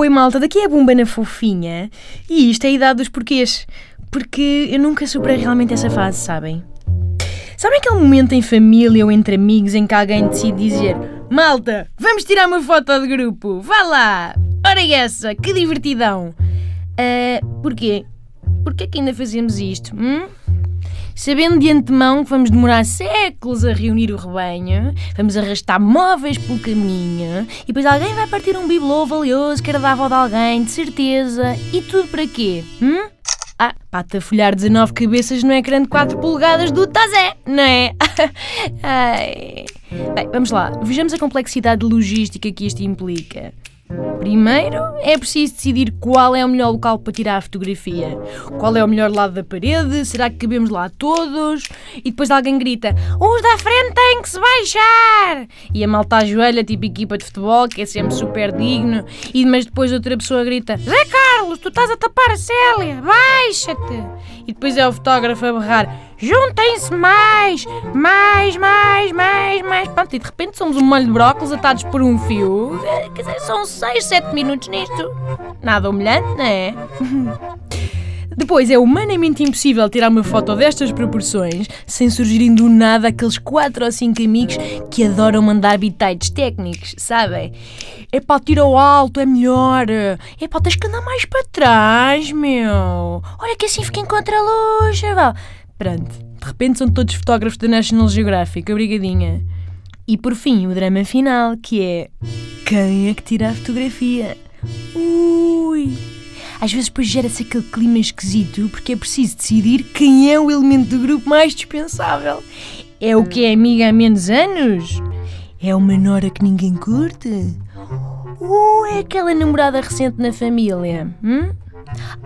Oi malta, daqui é a Bumba na Fofinha e isto é a idade dos porquês. Porque eu nunca superei realmente essa fase, sabem? Sabem aquele momento em família ou entre amigos em que alguém decide dizer Malta, vamos tirar uma foto de grupo, vá lá! Ora essa, que divertidão! Uh, porquê? Porquê que ainda fazemos isto? Hum? Sabendo de antemão que vamos demorar séculos a reunir o rebanho, vamos arrastar móveis pelo caminho e depois alguém vai partir um bibelô valioso que era da avó de alguém, de certeza. E tudo para quê? Hum? Ah, para folhar 19 cabeças no ecrã de 4 polegadas do Tazé, não é? Ai. Bem, vamos lá. Vejamos a complexidade logística que isto implica. Primeiro é preciso decidir qual é o melhor local para tirar a fotografia. Qual é o melhor lado da parede? Será que cabemos lá todos? E depois alguém grita: Os da frente têm que se baixar! E a malta ajoelha, tipo equipa de futebol, que é sempre super digno. E mas depois outra pessoa grita: Zé Carlos, tu estás a tapar a Célia, baixa-te! E depois é o fotógrafo a berrar: Juntem-se mais! Mais, mais, mais, mais! Pronto, e de repente somos um molho de brócolis atados por um fio. Quer dizer, são 6, 7 minutos nisto. Nada humilhante, não é? Depois é humanamente impossível tirar uma foto destas proporções sem surgirem do nada aqueles 4 ou 5 amigos que adoram mandar bitites técnicos, sabem? É para tiro ao alto, é melhor. É para tens que andar mais para trás, meu. Olha que assim fica em contra-luz. Pronto, de repente são todos fotógrafos da National Geographic, obrigadinha. E por fim, o drama final, que é quem é que tira a fotografia? Ui! Às vezes depois gera-se aquele clima esquisito porque é preciso decidir quem é o elemento do grupo mais dispensável. É o que é amiga há menos anos? É uma nora que ninguém curte? Ou é aquela namorada recente na família? Hum?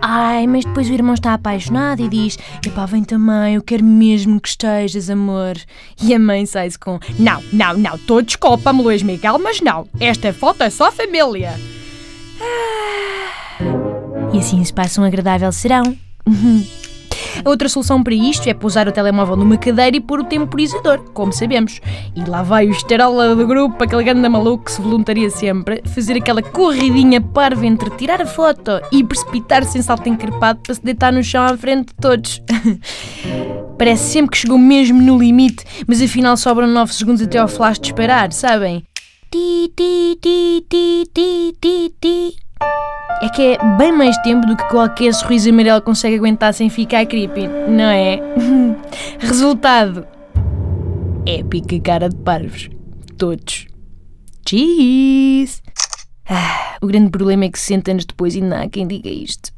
Ai, mas depois o irmão está apaixonado e diz: Epá, vem também, eu quero mesmo que estejas, amor. E a mãe sai-se com: Não, não, não, tô desculpa-me, Luís Miguel, mas não, esta foto é só família. E assim se passa um agradável serão. A outra solução para isto é pousar o telemóvel numa cadeira e pôr o temporizador, como sabemos. E lá vai o estarola do grupo, aquele ganda maluco que se voluntaria sempre, fazer aquela corridinha parva entre tirar a foto e precipitar-se em salto encarpado para se deitar no chão à frente de todos. Parece sempre que chegou mesmo no limite, mas afinal sobram 9 segundos até ao flash disparar, sabem? Ti, ti, ti, ti, ti, ti, ti. É que é bem mais tempo do que qualquer sorriso amarelo consegue aguentar sem ficar creepy, não é? Resultado: épica cara de parvos. Todos. Cheese! Ah, o grande problema é que 60 anos depois ainda há quem diga isto.